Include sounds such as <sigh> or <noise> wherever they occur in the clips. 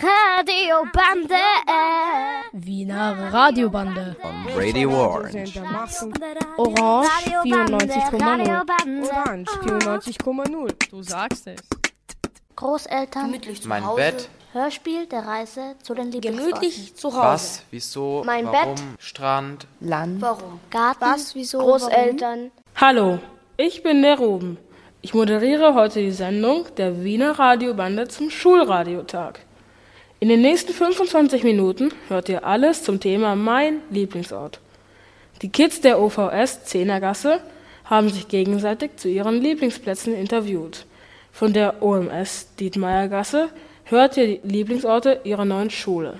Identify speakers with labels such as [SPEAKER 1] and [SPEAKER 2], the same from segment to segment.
[SPEAKER 1] Radiobande.
[SPEAKER 2] Wiener Radiobande.
[SPEAKER 3] On Radio Orange.
[SPEAKER 2] Orange 94,0.
[SPEAKER 4] Orange 94,0.
[SPEAKER 5] Du sagst es.
[SPEAKER 1] Großeltern.
[SPEAKER 6] Gemütlich zu
[SPEAKER 3] Mein
[SPEAKER 6] Hause.
[SPEAKER 3] Bett.
[SPEAKER 1] Hörspiel der Reise zu den Lieblingsorten.
[SPEAKER 6] Gemütlich zu Hause.
[SPEAKER 3] Was? Wieso?
[SPEAKER 1] Mein
[SPEAKER 3] Warum?
[SPEAKER 1] Bett.
[SPEAKER 3] Strand.
[SPEAKER 6] Land. Warum?
[SPEAKER 1] Garten.
[SPEAKER 7] Was, wieso,
[SPEAKER 1] Großeltern.
[SPEAKER 2] Hallo, ich bin der Ruben. Ich moderiere heute die Sendung der Wiener Radiobande zum Schulradiotag. In den nächsten 25 Minuten hört ihr alles zum Thema Mein Lieblingsort. Die Kids der OVS Zehnergasse haben sich gegenseitig zu ihren Lieblingsplätzen interviewt. Von der OMS Dietmeiergasse hört ihr die Lieblingsorte ihrer neuen Schule.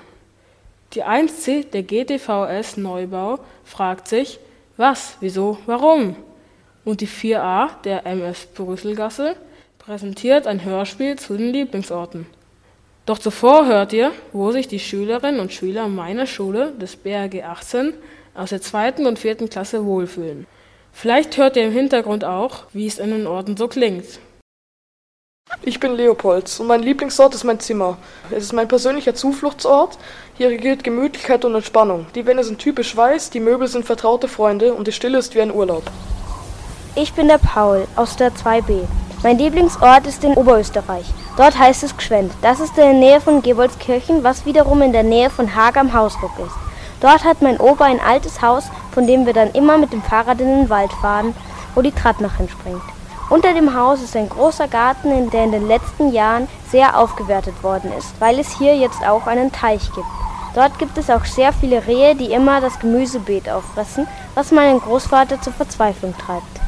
[SPEAKER 2] Die 1C der GTVS Neubau fragt sich, was, wieso, warum? Und die 4a der MS Brüsselgasse präsentiert ein Hörspiel zu den Lieblingsorten. Doch zuvor hört ihr, wo sich die Schülerinnen und Schüler meiner Schule des BRG 18 aus der zweiten und vierten Klasse wohlfühlen. Vielleicht hört ihr im Hintergrund auch, wie es in den Orten so klingt.
[SPEAKER 4] Ich bin Leopolds und mein Lieblingsort ist mein Zimmer. Es ist mein persönlicher Zufluchtsort. Hier regiert Gemütlichkeit und Entspannung. Die Wände sind typisch weiß, die Möbel sind vertraute Freunde und die Stille ist wie ein Urlaub.
[SPEAKER 7] Ich bin der Paul aus der 2b. Mein Lieblingsort ist in Oberösterreich. Dort heißt es Gschwend. Das ist in der Nähe von Gebolskirchen, was wiederum in der Nähe von Haag am Hausruck ist. Dort hat mein Opa ein altes Haus, von dem wir dann immer mit dem Fahrrad in den Wald fahren, wo die Tratnach entspringt. Unter dem Haus ist ein großer Garten, in der in den letzten Jahren sehr aufgewertet worden ist, weil es hier jetzt auch einen Teich gibt. Dort gibt es auch sehr viele Rehe, die immer das Gemüsebeet auffressen, was meinen Großvater zur Verzweiflung treibt.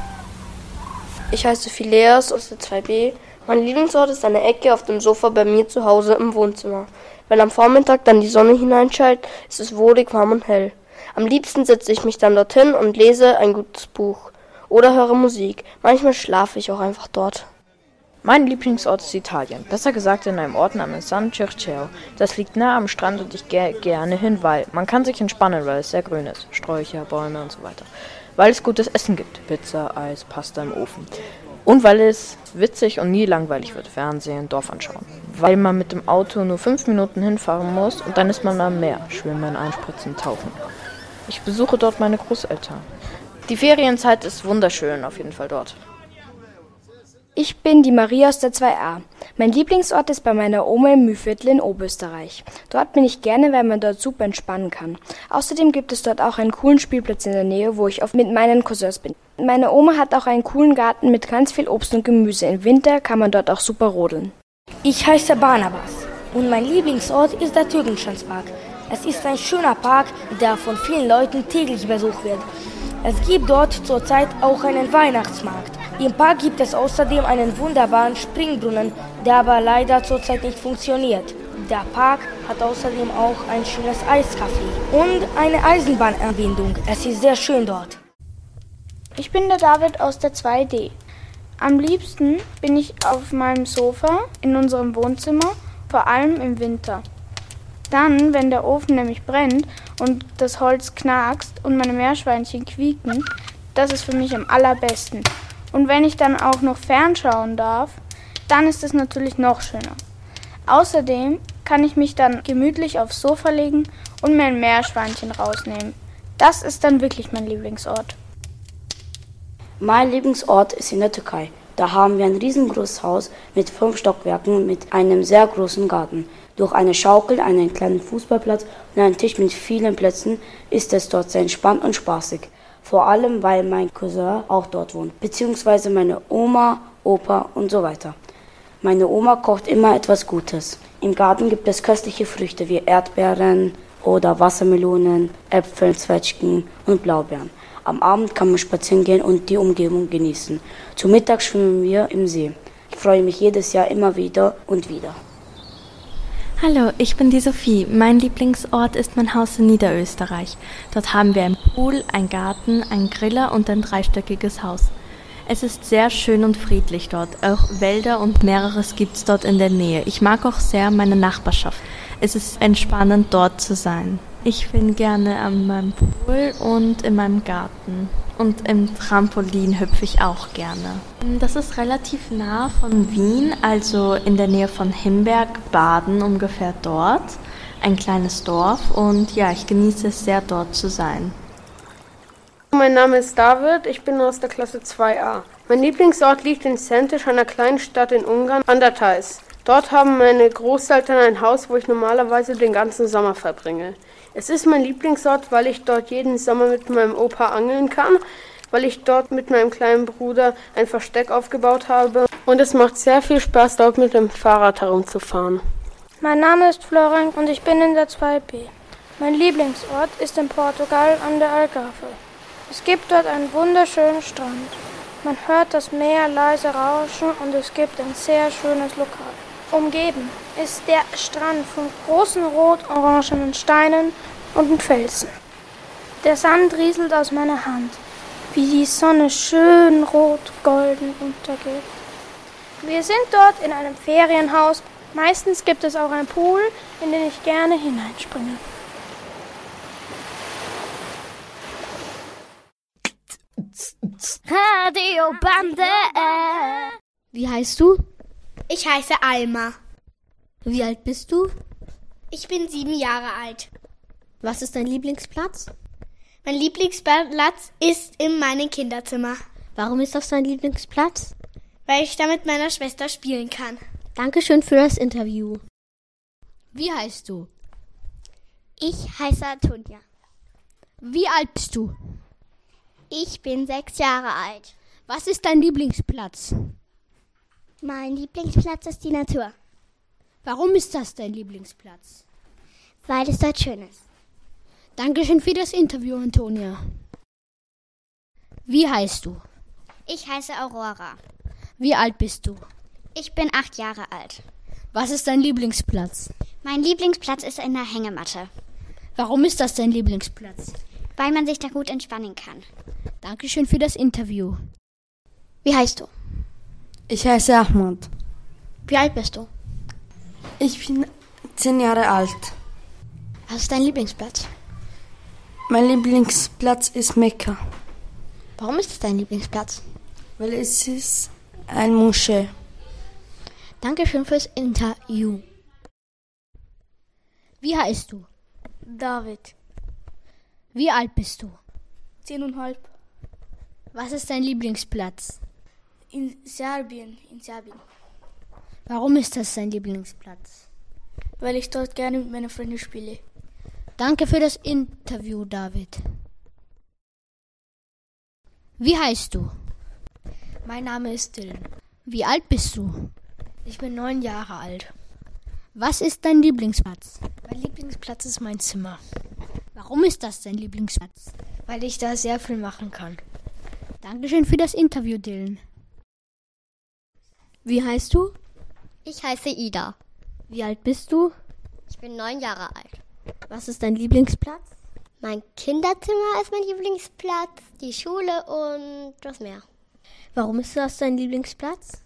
[SPEAKER 8] Ich heiße Phileas aus der 2b. Mein Lieblingsort ist eine Ecke auf dem Sofa bei mir zu Hause im Wohnzimmer. Wenn am Vormittag dann die Sonne hineinscheint, ist es wohlig warm und hell. Am liebsten setze ich mich dann dorthin und lese ein gutes Buch oder höre Musik. Manchmal schlafe ich auch einfach dort.
[SPEAKER 9] Mein Lieblingsort ist Italien, besser gesagt in einem Ort namens San Circeo. Das liegt nah am Strand und ich gehe gerne hin, weil man kann sich entspannen, weil es sehr grün ist. Sträucher, Bäume und so weiter. Weil es gutes Essen gibt. Pizza, Eis, Pasta im Ofen. Und weil es witzig und nie langweilig wird. Fernsehen, Dorf anschauen. Weil man mit dem Auto nur fünf Minuten hinfahren muss und dann ist man am Meer. Schwimmen, einspritzen, tauchen. Ich besuche dort meine Großeltern. Die Ferienzeit ist wunderschön, auf jeden Fall dort.
[SPEAKER 7] Ich bin die Maria aus der 2a. Mein Lieblingsort ist bei meiner Oma im Mühviertel in Oberösterreich. Dort bin ich gerne, weil man dort super entspannen kann. Außerdem gibt es dort auch einen coolen Spielplatz in der Nähe, wo ich oft mit meinen Cousins bin. Meine Oma hat auch einen coolen Garten mit ganz viel Obst und Gemüse. Im Winter kann man dort auch super rodeln.
[SPEAKER 10] Ich heiße Barnabas und mein Lieblingsort ist der Türkenschanzpark. Es ist ein schöner Park, der von vielen Leuten täglich besucht wird. Es gibt dort zurzeit auch einen Weihnachtsmarkt. Im Park gibt es außerdem einen wunderbaren Springbrunnen, der aber leider zurzeit nicht funktioniert. Der Park hat außerdem auch ein schönes Eiscafé und eine Eisenbahnanbindung. Es ist sehr schön dort.
[SPEAKER 11] Ich bin der David aus der 2D. Am liebsten bin ich auf meinem Sofa in unserem Wohnzimmer, vor allem im Winter. Dann, wenn der Ofen nämlich brennt und das Holz knackst und meine Meerschweinchen quieken, das ist für mich am allerbesten. Und wenn ich dann auch noch fernschauen darf, dann ist es natürlich noch schöner. Außerdem kann ich mich dann gemütlich aufs Sofa legen und mir ein Meerschweinchen rausnehmen. Das ist dann wirklich mein Lieblingsort.
[SPEAKER 12] Mein Lieblingsort ist in der Türkei. Da haben wir ein riesengroßes Haus mit fünf Stockwerken mit einem sehr großen Garten. Durch eine Schaukel, einen kleinen Fußballplatz und einen Tisch mit vielen Plätzen ist es dort sehr entspannt und spaßig. Vor allem, weil mein Cousin auch dort wohnt, beziehungsweise meine Oma, Opa und so weiter. Meine Oma kocht immer etwas Gutes. Im Garten gibt es köstliche Früchte wie Erdbeeren oder Wassermelonen, Äpfel, Zwetschgen und Blaubeeren. Am Abend kann man spazieren gehen und die Umgebung genießen. Zu Mittag schwimmen wir im See. Ich freue mich jedes Jahr immer wieder und wieder.
[SPEAKER 13] Hallo, ich bin die Sophie. Mein Lieblingsort ist mein Haus in Niederösterreich. Dort haben wir einen Pool, einen Garten, einen Griller und ein dreistöckiges Haus. Es ist sehr schön und friedlich dort. Auch Wälder und mehreres gibt's dort in der Nähe. Ich mag auch sehr meine Nachbarschaft. Es ist entspannend dort zu sein. Ich bin gerne an meinem Pool und in meinem Garten. Und im Trampolin hüpfe ich auch gerne. Das ist relativ nah von Wien, also in der Nähe von Himberg, Baden ungefähr dort. Ein kleines Dorf und ja, ich genieße es sehr dort zu sein.
[SPEAKER 5] Mein Name ist David, ich bin aus der Klasse 2a. Mein Lieblingsort liegt in Sentisch, einer kleinen Stadt in Ungarn, an der Theiß. Dort haben meine Großeltern ein Haus, wo ich normalerweise den ganzen Sommer verbringe. Es ist mein Lieblingsort, weil ich dort jeden Sommer mit meinem Opa angeln kann, weil ich dort mit meinem kleinen Bruder ein Versteck aufgebaut habe und es macht sehr viel Spaß, dort mit dem Fahrrad herumzufahren.
[SPEAKER 11] Mein Name ist Florent und ich bin in der 2b. Mein Lieblingsort ist in Portugal an der Algarve. Es gibt dort einen wunderschönen Strand. Man hört das Meer leise rauschen und es gibt ein sehr schönes Lokal. Umgeben ist der Strand von großen rot-orangenen Steinen und Felsen. Der Sand rieselt aus meiner Hand, wie die Sonne schön rot-golden untergeht. Wir sind dort in einem Ferienhaus. Meistens gibt es auch einen Pool, in den ich gerne hineinspringe.
[SPEAKER 1] Radio Bande.
[SPEAKER 6] Wie heißt du?
[SPEAKER 14] Ich heiße Alma.
[SPEAKER 6] Wie alt bist du?
[SPEAKER 14] Ich bin sieben Jahre alt.
[SPEAKER 6] Was ist dein Lieblingsplatz?
[SPEAKER 14] Mein Lieblingsplatz ist in meinem Kinderzimmer.
[SPEAKER 6] Warum ist das dein Lieblingsplatz?
[SPEAKER 14] Weil ich da mit meiner Schwester spielen kann.
[SPEAKER 6] Dankeschön für das Interview. Wie heißt du?
[SPEAKER 14] Ich heiße Antonia.
[SPEAKER 6] Wie alt bist du?
[SPEAKER 14] Ich bin sechs Jahre alt.
[SPEAKER 6] Was ist dein Lieblingsplatz?
[SPEAKER 14] Mein Lieblingsplatz ist die Natur.
[SPEAKER 6] Warum ist das dein Lieblingsplatz?
[SPEAKER 14] Weil es dort schön ist.
[SPEAKER 6] Dankeschön für das Interview, Antonia. Wie heißt du?
[SPEAKER 14] Ich heiße Aurora.
[SPEAKER 6] Wie alt bist du?
[SPEAKER 14] Ich bin acht Jahre alt.
[SPEAKER 6] Was ist dein Lieblingsplatz?
[SPEAKER 14] Mein Lieblingsplatz ist in der Hängematte.
[SPEAKER 6] Warum ist das dein Lieblingsplatz?
[SPEAKER 14] Weil man sich da gut entspannen kann.
[SPEAKER 6] Dankeschön für das Interview.
[SPEAKER 14] Wie heißt du?
[SPEAKER 15] Ich heiße Ahmad.
[SPEAKER 14] Wie alt bist du?
[SPEAKER 15] Ich bin zehn Jahre alt.
[SPEAKER 14] Was ist dein Lieblingsplatz?
[SPEAKER 15] Mein Lieblingsplatz ist Mekka.
[SPEAKER 14] Warum ist es dein Lieblingsplatz?
[SPEAKER 15] Weil es ist ein Moschee.
[SPEAKER 14] Dankeschön fürs Interview.
[SPEAKER 6] Wie heißt du?
[SPEAKER 11] David.
[SPEAKER 6] Wie alt bist du?
[SPEAKER 11] Zehneinhalb.
[SPEAKER 6] Was ist dein Lieblingsplatz?
[SPEAKER 11] In Serbien, in Serbien.
[SPEAKER 6] Warum ist das dein Lieblingsplatz?
[SPEAKER 11] Weil ich dort gerne mit meiner Freundin spiele.
[SPEAKER 6] Danke für das Interview, David. Wie heißt du?
[SPEAKER 16] Mein Name ist Dylan.
[SPEAKER 6] Wie alt bist du?
[SPEAKER 16] Ich bin neun Jahre alt.
[SPEAKER 6] Was ist dein Lieblingsplatz?
[SPEAKER 16] Mein Lieblingsplatz ist mein Zimmer.
[SPEAKER 6] Warum ist das dein Lieblingsplatz?
[SPEAKER 16] Weil ich da sehr viel machen kann.
[SPEAKER 6] Dankeschön für das Interview, Dylan.
[SPEAKER 16] Wie heißt du?
[SPEAKER 14] Ich heiße Ida.
[SPEAKER 16] Wie alt bist du?
[SPEAKER 14] Ich bin neun Jahre alt.
[SPEAKER 16] Was ist dein Lieblingsplatz?
[SPEAKER 14] Mein Kinderzimmer ist mein Lieblingsplatz, die Schule und das Meer.
[SPEAKER 16] Warum ist das dein Lieblingsplatz?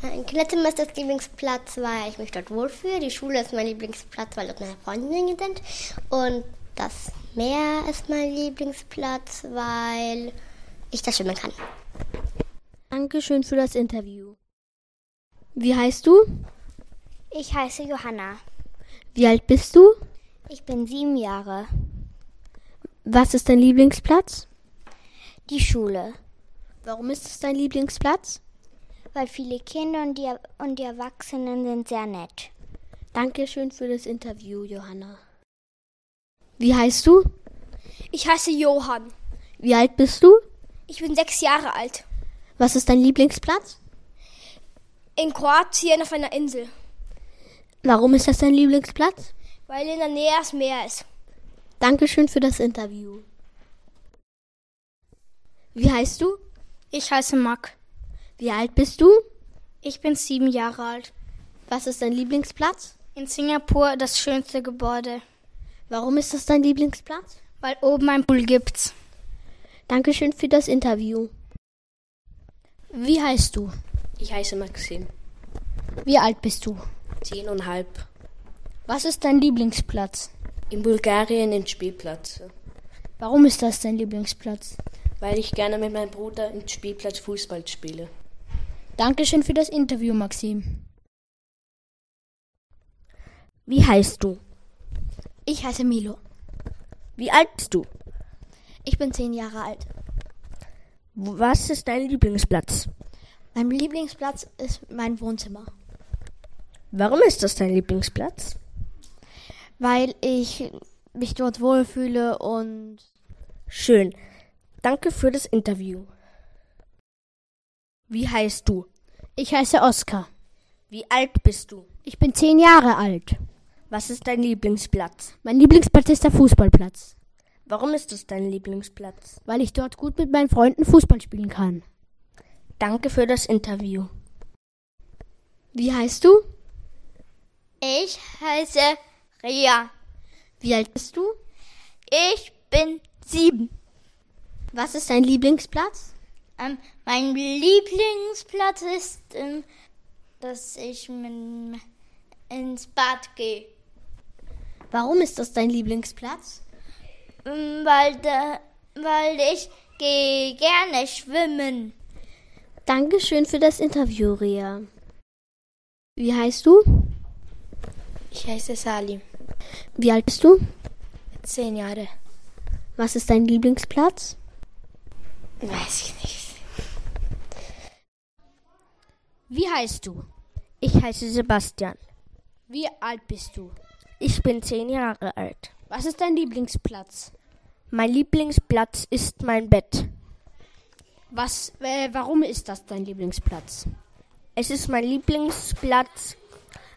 [SPEAKER 14] Mein Kinderzimmer ist das Lieblingsplatz, weil ich mich dort wohlfühle. Die Schule ist mein Lieblingsplatz, weil dort meine Freundinnen sind. Und das Meer ist mein Lieblingsplatz, weil ich da schwimmen kann.
[SPEAKER 16] Dankeschön für das Interview. Wie heißt du?
[SPEAKER 14] Ich heiße Johanna.
[SPEAKER 16] Wie alt bist du?
[SPEAKER 14] Ich bin sieben Jahre.
[SPEAKER 16] Was ist dein Lieblingsplatz?
[SPEAKER 14] Die Schule.
[SPEAKER 16] Warum ist es dein Lieblingsplatz?
[SPEAKER 14] Weil viele Kinder und die, und die Erwachsenen sind sehr nett.
[SPEAKER 16] Dankeschön für das Interview, Johanna. Wie heißt du?
[SPEAKER 11] Ich heiße Johann.
[SPEAKER 16] Wie alt bist du?
[SPEAKER 11] Ich bin sechs Jahre alt.
[SPEAKER 16] Was ist dein Lieblingsplatz?
[SPEAKER 11] In Kroatien auf einer Insel.
[SPEAKER 16] Warum ist das dein Lieblingsplatz?
[SPEAKER 11] Weil in der Nähe das Meer ist.
[SPEAKER 16] Dankeschön für das Interview. Wie heißt du?
[SPEAKER 11] Ich heiße Mack.
[SPEAKER 16] Wie alt bist du?
[SPEAKER 11] Ich bin sieben Jahre alt.
[SPEAKER 16] Was ist dein Lieblingsplatz?
[SPEAKER 11] In Singapur das schönste Gebäude.
[SPEAKER 16] Warum ist das dein Lieblingsplatz?
[SPEAKER 11] Weil oben ein Pool gibt's.
[SPEAKER 16] Dankeschön für das Interview. Wie heißt du?
[SPEAKER 17] Ich heiße Maxim.
[SPEAKER 6] Wie alt bist du?
[SPEAKER 17] Zehn und halb.
[SPEAKER 6] Was ist dein Lieblingsplatz?
[SPEAKER 17] In Bulgarien den Spielplatz.
[SPEAKER 6] Warum ist das dein Lieblingsplatz?
[SPEAKER 17] Weil ich gerne mit meinem Bruder im Spielplatz Fußball spiele.
[SPEAKER 6] Dankeschön für das Interview, Maxim.
[SPEAKER 7] Wie heißt du?
[SPEAKER 6] Ich heiße Milo.
[SPEAKER 7] Wie alt bist du?
[SPEAKER 6] Ich bin zehn Jahre alt.
[SPEAKER 7] Was ist dein Lieblingsplatz?
[SPEAKER 6] Mein Lieblingsplatz ist mein Wohnzimmer.
[SPEAKER 7] Warum ist das dein Lieblingsplatz?
[SPEAKER 6] Weil ich mich dort wohlfühle und.
[SPEAKER 7] Schön. Danke für das Interview. Wie heißt du?
[SPEAKER 6] Ich heiße Oskar.
[SPEAKER 7] Wie alt bist du?
[SPEAKER 6] Ich bin zehn Jahre alt.
[SPEAKER 7] Was ist dein Lieblingsplatz?
[SPEAKER 6] Mein Lieblingsplatz ist der Fußballplatz.
[SPEAKER 7] Warum ist es dein Lieblingsplatz?
[SPEAKER 6] Weil ich dort gut mit meinen Freunden Fußball spielen kann.
[SPEAKER 7] Danke für das Interview.
[SPEAKER 6] Wie heißt du?
[SPEAKER 18] Ich heiße Ria.
[SPEAKER 6] Wie alt bist du?
[SPEAKER 18] Ich bin sieben.
[SPEAKER 6] Was ist dein Lieblingsplatz?
[SPEAKER 18] Ähm, mein Lieblingsplatz ist, ähm, dass ich min, ins Bad gehe.
[SPEAKER 6] Warum ist das dein Lieblingsplatz?
[SPEAKER 18] Ähm, weil, da, weil ich gehe gerne schwimmen.
[SPEAKER 6] Dankeschön für das Interview, Ria. Wie heißt du?
[SPEAKER 16] Ich heiße Salim.
[SPEAKER 6] Wie alt bist du?
[SPEAKER 16] Zehn Jahre.
[SPEAKER 6] Was ist dein Lieblingsplatz?
[SPEAKER 16] Weiß ich nicht.
[SPEAKER 6] Wie heißt du?
[SPEAKER 7] Ich heiße Sebastian.
[SPEAKER 6] Wie alt bist du?
[SPEAKER 7] Ich bin zehn Jahre alt.
[SPEAKER 6] Was ist dein Lieblingsplatz?
[SPEAKER 7] Mein Lieblingsplatz ist mein Bett.
[SPEAKER 6] Was, äh, warum ist das dein Lieblingsplatz?
[SPEAKER 7] Es ist mein Lieblingsplatz,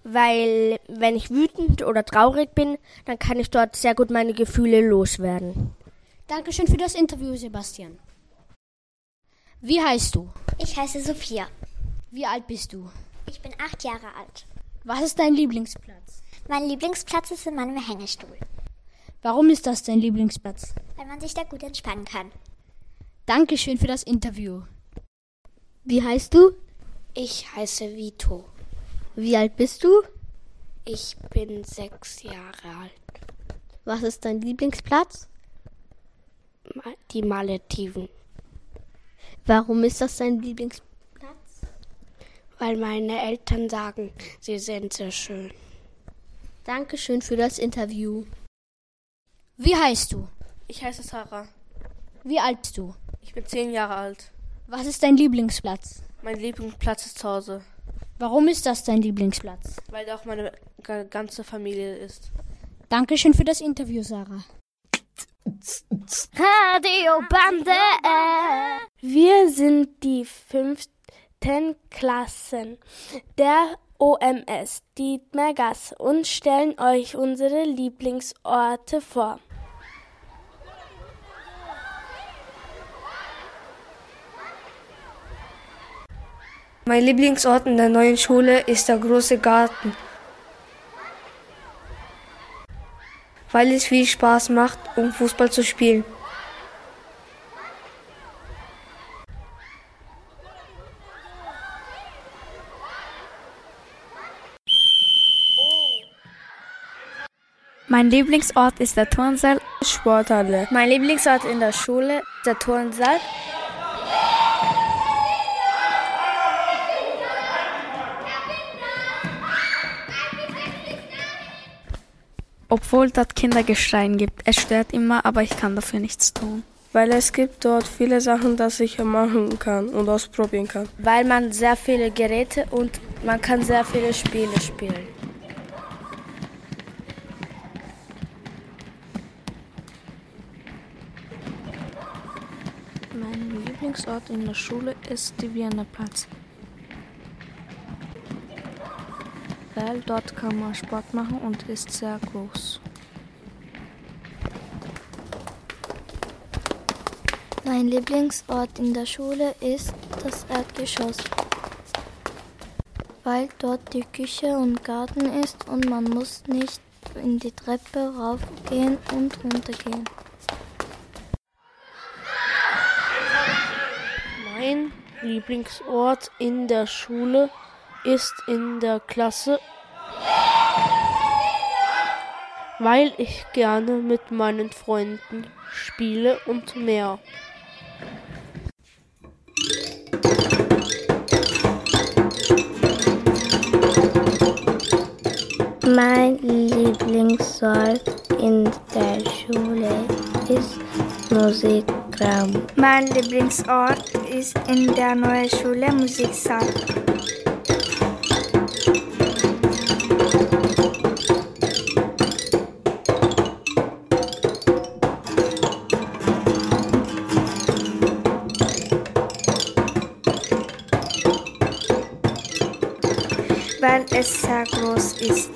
[SPEAKER 7] weil wenn ich wütend oder traurig bin, dann kann ich dort sehr gut meine Gefühle loswerden.
[SPEAKER 6] Dankeschön für das Interview, Sebastian. Wie heißt du?
[SPEAKER 19] Ich heiße Sophia.
[SPEAKER 6] Wie alt bist du?
[SPEAKER 19] Ich bin acht Jahre alt.
[SPEAKER 6] Was ist dein Lieblingsplatz?
[SPEAKER 19] Mein Lieblingsplatz ist in meinem Hängestuhl.
[SPEAKER 6] Warum ist das dein Lieblingsplatz?
[SPEAKER 19] Weil man sich da gut entspannen kann.
[SPEAKER 6] Dankeschön für das Interview. Wie heißt du?
[SPEAKER 16] Ich heiße Vito.
[SPEAKER 6] Wie alt bist du?
[SPEAKER 16] Ich bin sechs Jahre alt.
[SPEAKER 6] Was ist dein Lieblingsplatz?
[SPEAKER 16] Die Malediven.
[SPEAKER 6] Warum ist das dein Lieblingsplatz?
[SPEAKER 16] Weil meine Eltern sagen, sie sind sehr schön.
[SPEAKER 6] Dankeschön für das Interview. Wie heißt du?
[SPEAKER 20] Ich heiße Sarah.
[SPEAKER 6] Wie alt bist du?
[SPEAKER 20] Ich bin zehn Jahre alt.
[SPEAKER 6] Was ist dein Lieblingsplatz?
[SPEAKER 20] Mein Lieblingsplatz ist zu Hause.
[SPEAKER 6] Warum ist das dein Lieblingsplatz?
[SPEAKER 20] Weil da auch meine ganze Familie ist.
[SPEAKER 6] Dankeschön für das Interview, Sarah.
[SPEAKER 18] Radio Bande.
[SPEAKER 21] Wir sind die fünften Klassen der OMS Dietmergasse und stellen euch unsere Lieblingsorte vor.
[SPEAKER 8] Mein Lieblingsort in der neuen Schule ist der große Garten, weil es viel Spaß macht, um Fußball zu spielen.
[SPEAKER 22] Mein Lieblingsort ist der Turnsaal
[SPEAKER 8] Sporthalle.
[SPEAKER 22] Mein Lieblingsort in der Schule ist der Turnsaal. Obwohl dort Kindergeschreien gibt. Es stört immer, aber ich kann dafür nichts tun.
[SPEAKER 8] Weil es gibt dort viele Sachen, dass ich machen kann und ausprobieren kann.
[SPEAKER 22] Weil man sehr viele Geräte und man kann sehr viele Spiele spielen.
[SPEAKER 23] Mein Lieblingsort in der Schule ist der Wiener Platz. Weil dort kann man Sport machen und ist sehr groß.
[SPEAKER 1] Mein Lieblingsort in der Schule ist das Erdgeschoss, weil dort die Küche und Garten ist und man muss nicht in die Treppe raufgehen und runtergehen.
[SPEAKER 8] Mein Lieblingsort in der Schule ist in der Klasse
[SPEAKER 24] weil ich gerne mit meinen Freunden spiele und mehr.
[SPEAKER 25] Mein Lieblingsort in der Schule ist Musikraum.
[SPEAKER 26] Mein Lieblingsort ist in der neuen Schule Musiksaal. Ist.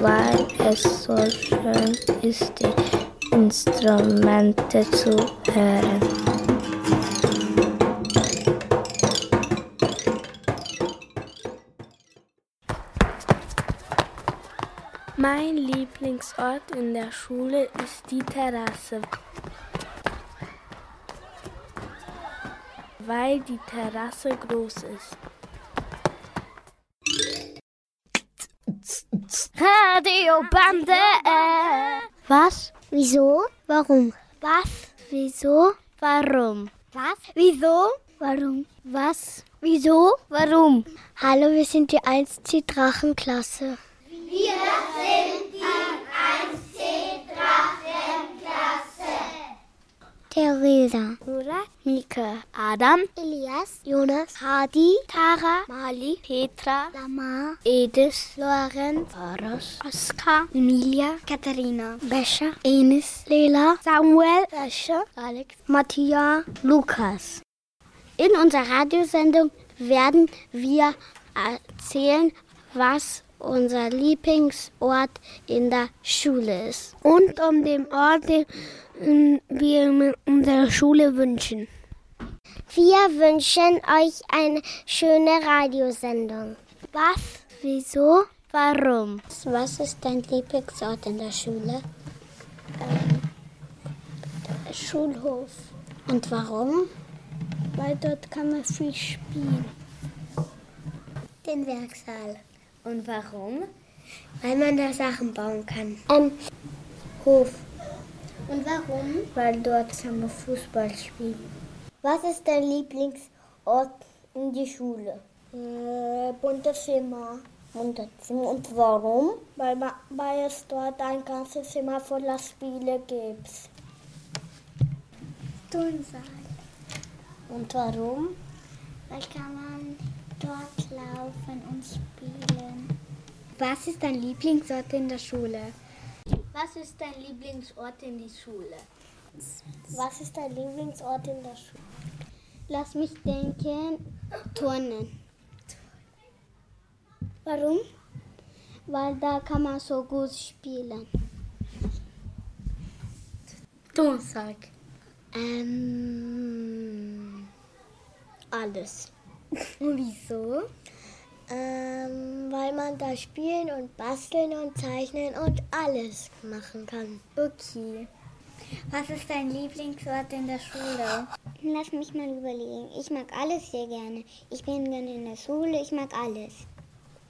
[SPEAKER 25] Weil es so schön ist, die Instrumente zu hören.
[SPEAKER 27] Mein Lieblingsort in der Schule ist die Terrasse. Weil die Terrasse groß ist.
[SPEAKER 18] Radiobande.
[SPEAKER 14] Was? Wieso? Warum?
[SPEAKER 18] Was?
[SPEAKER 14] Wieso?
[SPEAKER 18] Warum?
[SPEAKER 14] Was? Wieso? Warum? Was? Wieso? Warum? Hallo, wir sind die 1C Drachenklasse.
[SPEAKER 18] Wir sind die 1C Drachenklasse.
[SPEAKER 14] Theresa,
[SPEAKER 18] Nora,
[SPEAKER 14] Mika,
[SPEAKER 18] Adam,
[SPEAKER 14] Elias, Jonas, Hadi,
[SPEAKER 18] Tara,
[SPEAKER 14] Mali,
[SPEAKER 18] Petra,
[SPEAKER 14] Lama,
[SPEAKER 18] Edis,
[SPEAKER 14] Lorenz,
[SPEAKER 18] Aros,
[SPEAKER 14] Oskar, Emilia, Katharina, Bescha, Enis, Lela,
[SPEAKER 18] Samuel,
[SPEAKER 14] Rasche, Alex, Matthias, Lukas. In unserer Radiosendung werden wir erzählen, was unser Lieblingsort in der Schule ist. Und um den Ort, den wir unserer Schule wünschen. Wir wünschen euch eine schöne Radiosendung. Was? Wieso? Warum? Was ist dein Lieblingsort in der Schule? Ähm, Schulhof. Und warum? Weil dort kann man viel spielen. Den Werksaal. Und warum? Weil man da Sachen bauen kann. Ähm, Hof. Und warum? Weil dort kann man Fußball spielen. Was ist dein Lieblingsort in der Schule? Äh, Bunderzimmer. Bunderzimmer. Und warum? Weil, weil es dort ein ganzes Zimmer voller Spiele gibt. Turnsaal. Und warum? Weil kann man dort laufen und spielen. Was ist dein Lieblingsort in der Schule? Was ist dein Lieblingsort in der Schule? Was ist dein Lieblingsort in der Schule? Lass mich denken, Turnen. Warum? Weil da kann man so gut spielen. Donnerstag. Ähm, alles. Und wieso? Ähm, weil man da spielen und basteln und zeichnen und alles machen kann. Okay. Was ist dein Lieblingsort in der Schule? Lass mich mal überlegen. Ich mag alles sehr gerne. Ich bin gerne in der Schule, ich mag alles.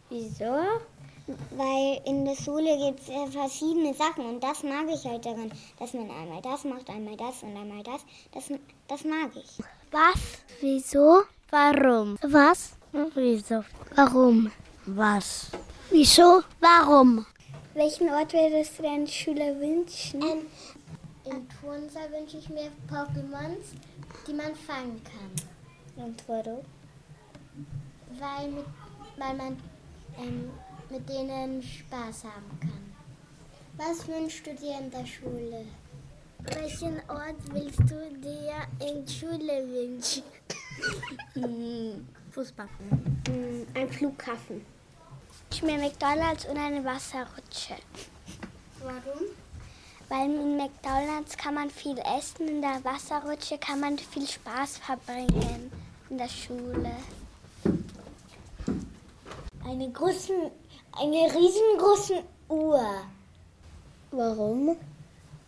[SPEAKER 14] Wieso? Weil in der Schule gibt es äh, verschiedene Sachen und das mag ich halt daran, dass man einmal das macht, einmal das und einmal das. Das, das mag ich. Was? Wieso? Warum? Was? Wieso? Warum? Was? Wieso? Warum? Welchen Ort würdest du deinen Schüler wünschen? Ähm, Im Turnsaal wünsche ich mir Pokémons, die man fangen kann. Und warum? Weil, mit, weil man ähm, mit denen Spaß haben kann. Was wünschst du dir in der Schule? Welchen Ort willst du dir in der Schule wünschen? <laughs> <laughs> Fußball. Ein Flughafen. Ich mir McDonalds und eine Wasserrutsche. Warum? Weil in McDonalds kann man viel essen, in der Wasserrutsche kann man viel Spaß verbringen in der Schule. Eine großen, eine riesengroße Uhr. Warum?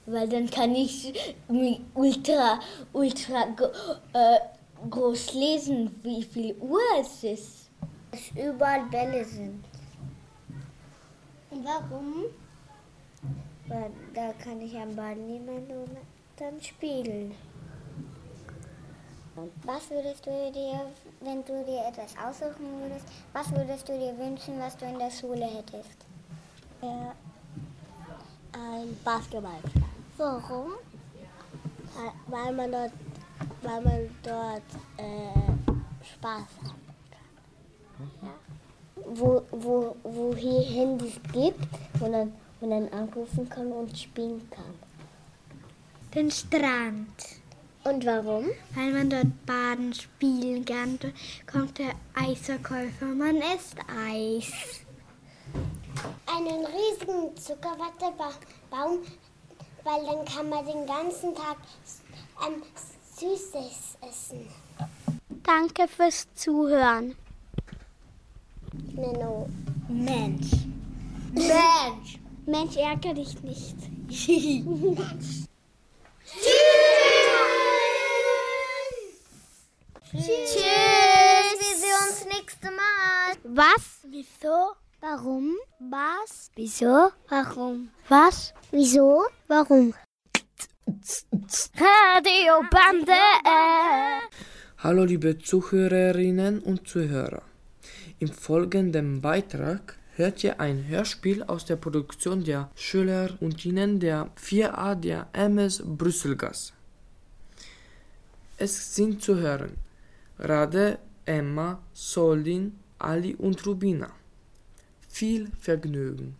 [SPEAKER 14] Weil dann kann ich ultra, ultra äh, groß lesen, wie viel Uhr es ist. Dass überall Bälle sind. Und warum?
[SPEAKER 25] Weil da kann ich am Ball nehmen und dann spielen.
[SPEAKER 14] Was würdest du dir, wenn du dir etwas aussuchen würdest, was würdest du dir wünschen, was du in der Schule hättest?
[SPEAKER 25] Ja, ein Basketballplatz.
[SPEAKER 14] Warum?
[SPEAKER 25] Weil man dort, weil man dort äh, Spaß hat. Ja. Wo, wo, wo hier Handys gibt, wo man, wo man anrufen kann und spielen kann.
[SPEAKER 26] Den Strand.
[SPEAKER 25] Und warum?
[SPEAKER 26] Weil man dort baden, spielen kann. Da kommt der Eisverkäufer, man isst Eis.
[SPEAKER 14] Einen riesigen Zuckerwattebaum, weil dann kann man den ganzen Tag ähm, Süßes essen.
[SPEAKER 18] Danke fürs Zuhören.
[SPEAKER 14] Menno.
[SPEAKER 26] Mensch.
[SPEAKER 14] Mensch. <laughs>
[SPEAKER 18] Mensch, ärgere dich nicht.
[SPEAKER 14] Tschüss. Wir sehen uns nächste Mal.
[SPEAKER 18] Was?
[SPEAKER 14] Wieso?
[SPEAKER 18] Warum?
[SPEAKER 14] Was?
[SPEAKER 18] Wieso?
[SPEAKER 14] Warum?
[SPEAKER 18] Was?
[SPEAKER 14] Wieso? Warum?
[SPEAKER 18] Radio Bande.
[SPEAKER 28] Hallo liebe Zuhörerinnen und Zuhörer. Im folgenden Beitrag hört ihr ein Hörspiel aus der Produktion der Schüler und Ihnen der 4a der MS Brüsselgasse. Es sind zu hören Rade, Emma, Soldin, Ali und Rubina. Viel Vergnügen.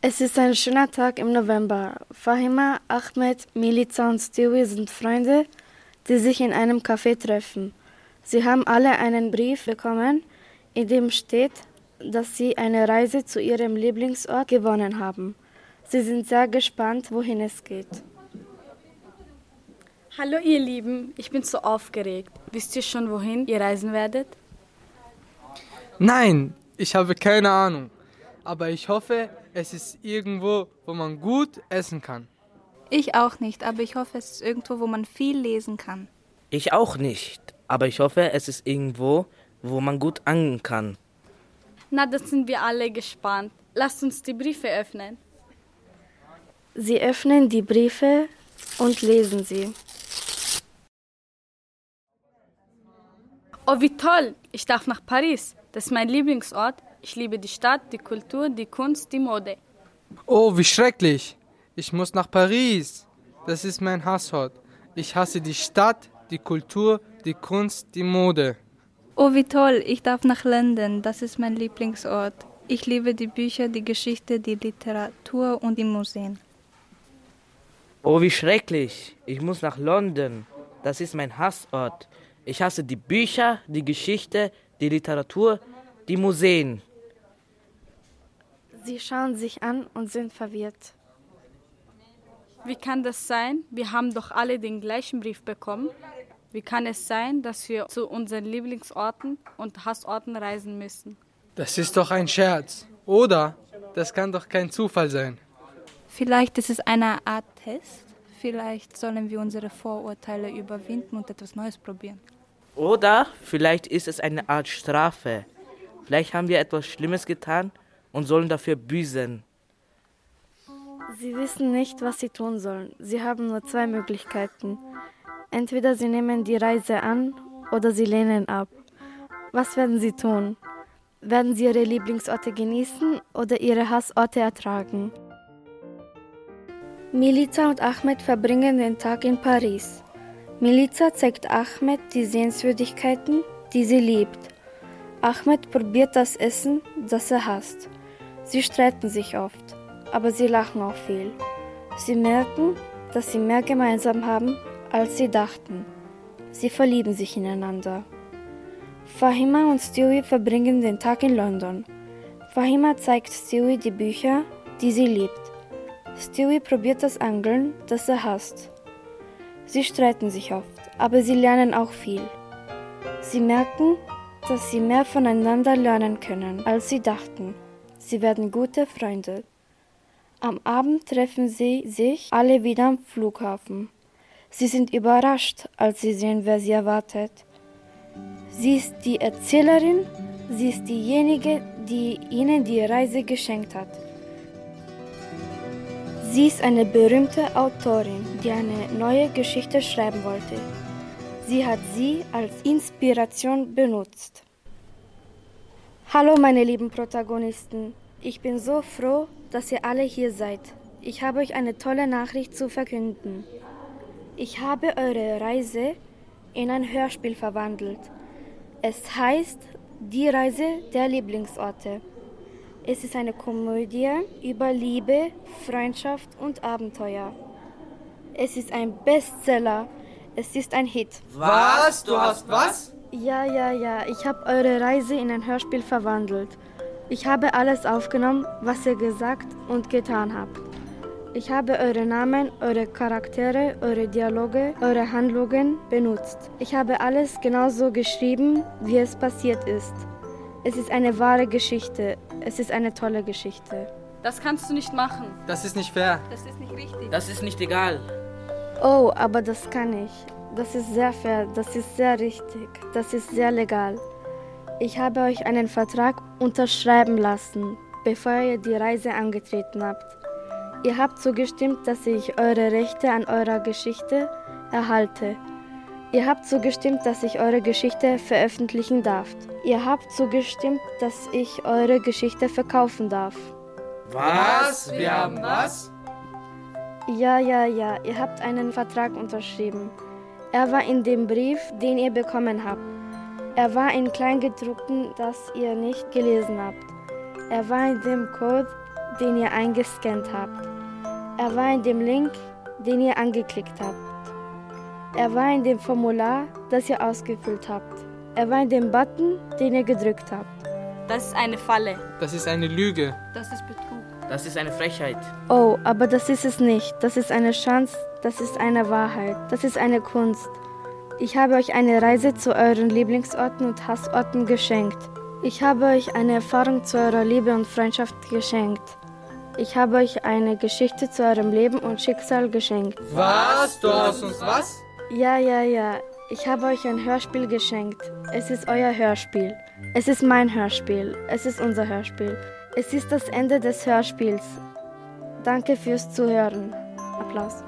[SPEAKER 27] Es ist ein schöner Tag im November. Fahima, Ahmed, Milica und Stewie sind Freunde, die sich in einem Café treffen. Sie haben alle einen Brief bekommen, in dem steht, dass sie eine Reise zu ihrem Lieblingsort gewonnen haben. Sie sind sehr gespannt, wohin es geht.
[SPEAKER 29] Hallo ihr Lieben, ich bin so aufgeregt. Wisst ihr schon, wohin ihr reisen werdet?
[SPEAKER 30] Nein, ich habe keine Ahnung. Aber ich hoffe, es ist irgendwo, wo man gut essen kann.
[SPEAKER 31] Ich auch nicht, aber ich hoffe, es ist irgendwo, wo man viel lesen kann.
[SPEAKER 32] Ich auch nicht, aber ich hoffe, es ist irgendwo, wo man gut angeln kann.
[SPEAKER 29] Na, das sind wir alle gespannt. Lasst uns die Briefe öffnen.
[SPEAKER 27] Sie öffnen die Briefe und lesen sie.
[SPEAKER 29] Oh, wie toll! Ich darf nach Paris. Das ist mein Lieblingsort. Ich liebe die Stadt, die Kultur, die Kunst, die Mode.
[SPEAKER 30] Oh, wie schrecklich! Ich muss nach Paris. Das ist mein Hassort. Ich hasse die Stadt, die Kultur, die Kunst, die Mode.
[SPEAKER 31] Oh, wie toll! Ich darf nach London. Das ist mein Lieblingsort. Ich liebe die Bücher, die Geschichte, die Literatur und die Museen.
[SPEAKER 32] Oh, wie schrecklich! Ich muss nach London. Das ist mein Hassort. Ich hasse die Bücher, die Geschichte, die Literatur, die Museen.
[SPEAKER 27] Sie schauen sich an und sind verwirrt.
[SPEAKER 29] Wie kann das sein? Wir haben doch alle den gleichen Brief bekommen. Wie kann es sein, dass wir zu unseren Lieblingsorten und Hassorten reisen müssen?
[SPEAKER 30] Das ist doch ein Scherz. Oder? Das kann doch kein Zufall sein.
[SPEAKER 31] Vielleicht ist es eine Art Test. Vielleicht sollen wir unsere Vorurteile überwinden und etwas Neues probieren.
[SPEAKER 32] Oder vielleicht ist es eine Art Strafe. Vielleicht haben wir etwas Schlimmes getan und sollen dafür büßen.
[SPEAKER 27] Sie wissen nicht, was sie tun sollen. Sie haben nur zwei Möglichkeiten. Entweder sie nehmen die Reise an oder sie lehnen ab. Was werden sie tun? Werden sie ihre Lieblingsorte genießen oder ihre Hassorte ertragen? Milica und Ahmed verbringen den Tag in Paris. Milica zeigt Ahmed die Sehenswürdigkeiten, die sie liebt. Ahmed probiert das Essen, das er hasst. Sie streiten sich oft, aber sie lachen auch viel. Sie merken, dass sie mehr gemeinsam haben, als sie dachten. Sie verlieben sich ineinander. Fahima und Stewie verbringen den Tag in London. Fahima zeigt Stewie die Bücher, die sie liebt. Stewie probiert das Angeln, das er hasst. Sie streiten sich oft, aber sie lernen auch viel. Sie merken, dass sie mehr voneinander lernen können, als sie dachten. Sie werden gute Freunde. Am Abend treffen sie sich alle wieder am Flughafen. Sie sind überrascht, als sie sehen, wer sie erwartet. Sie ist die Erzählerin, sie ist diejenige, die ihnen die Reise geschenkt hat. Sie ist eine berühmte Autorin, die eine neue Geschichte schreiben wollte. Sie hat sie als Inspiration benutzt. Hallo meine lieben Protagonisten, ich bin so froh, dass ihr alle hier seid. Ich habe euch eine tolle Nachricht zu verkünden. Ich habe eure Reise in ein Hörspiel verwandelt. Es heißt Die Reise der Lieblingsorte. Es ist eine Komödie über Liebe, Freundschaft und Abenteuer. Es ist ein Bestseller. Es ist ein Hit.
[SPEAKER 33] Was? Du hast was?
[SPEAKER 27] Ja, ja, ja. Ich habe eure Reise in ein Hörspiel verwandelt. Ich habe alles aufgenommen, was ihr gesagt und getan habt. Ich habe eure Namen, eure Charaktere, eure Dialoge, eure Handlungen benutzt. Ich habe alles genauso geschrieben, wie es passiert ist. Es ist eine wahre Geschichte. Es ist eine tolle Geschichte.
[SPEAKER 29] Das kannst du nicht machen.
[SPEAKER 30] Das ist nicht fair.
[SPEAKER 29] Das ist nicht richtig.
[SPEAKER 32] Das ist nicht egal.
[SPEAKER 27] Oh, aber das kann ich. Das ist sehr fair, das ist sehr richtig, das ist sehr legal. Ich habe euch einen Vertrag unterschreiben lassen, bevor ihr die Reise angetreten habt. Ihr habt zugestimmt, dass ich eure Rechte an eurer Geschichte erhalte. Ihr habt zugestimmt, dass ich eure Geschichte veröffentlichen darf. Ihr habt zugestimmt, dass ich eure Geschichte verkaufen darf.
[SPEAKER 33] Was? Wir haben was?
[SPEAKER 27] Ja, ja, ja, ihr habt einen Vertrag unterschrieben. Er war in dem Brief, den ihr bekommen habt. Er war in Kleingedruckten, das ihr nicht gelesen habt. Er war in dem Code, den ihr eingescannt habt. Er war in dem Link, den ihr angeklickt habt. Er war in dem Formular, das ihr ausgefüllt habt. Er war in dem Button, den ihr gedrückt habt.
[SPEAKER 29] Das ist eine Falle.
[SPEAKER 30] Das ist eine Lüge.
[SPEAKER 29] Das ist Betrug.
[SPEAKER 32] Das ist eine Frechheit.
[SPEAKER 27] Oh, aber das ist es nicht. Das ist eine Chance, das ist eine Wahrheit, das ist eine Kunst. Ich habe euch eine Reise zu euren Lieblingsorten und Hassorten geschenkt. Ich habe euch eine Erfahrung zu eurer Liebe und Freundschaft geschenkt. Ich habe euch eine Geschichte zu eurem Leben und Schicksal geschenkt.
[SPEAKER 33] Was? Du hast uns was?
[SPEAKER 27] Ja, ja, ja. Ich habe euch ein Hörspiel geschenkt. Es ist euer Hörspiel. Es ist mein Hörspiel. Es ist unser Hörspiel. Es ist das Ende des Hörspiels. Danke fürs Zuhören. Applaus.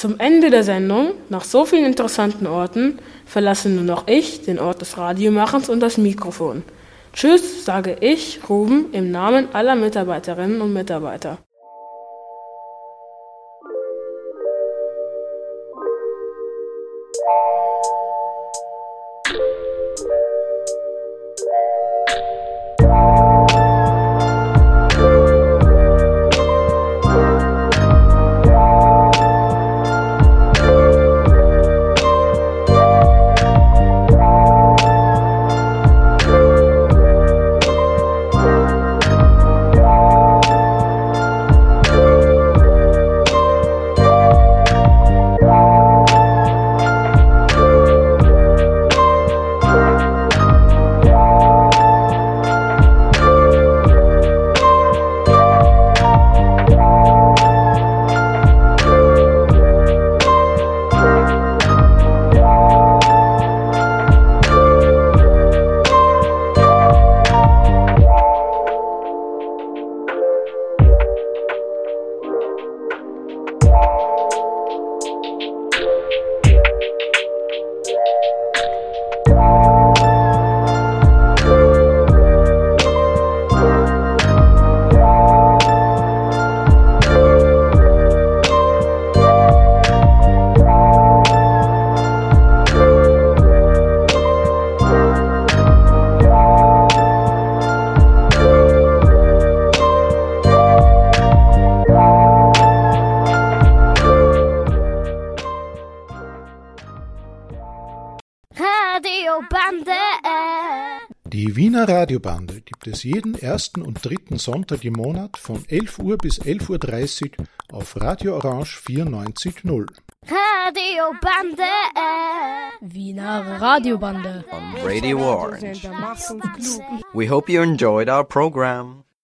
[SPEAKER 34] Zum Ende der Sendung, nach so vielen interessanten Orten, verlasse nur noch ich den Ort des Radiomachens und das Mikrofon. Tschüss, sage ich, Ruben, im Namen aller Mitarbeiterinnen und Mitarbeiter.
[SPEAKER 35] Es jeden ersten und dritten Sonntag im Monat von 11 Uhr bis 11.30 Uhr auf Radio Orange 94.0.
[SPEAKER 34] Radiobande.
[SPEAKER 6] Wiener Radiobande.
[SPEAKER 36] On Radio Orange. We hope you enjoyed our program.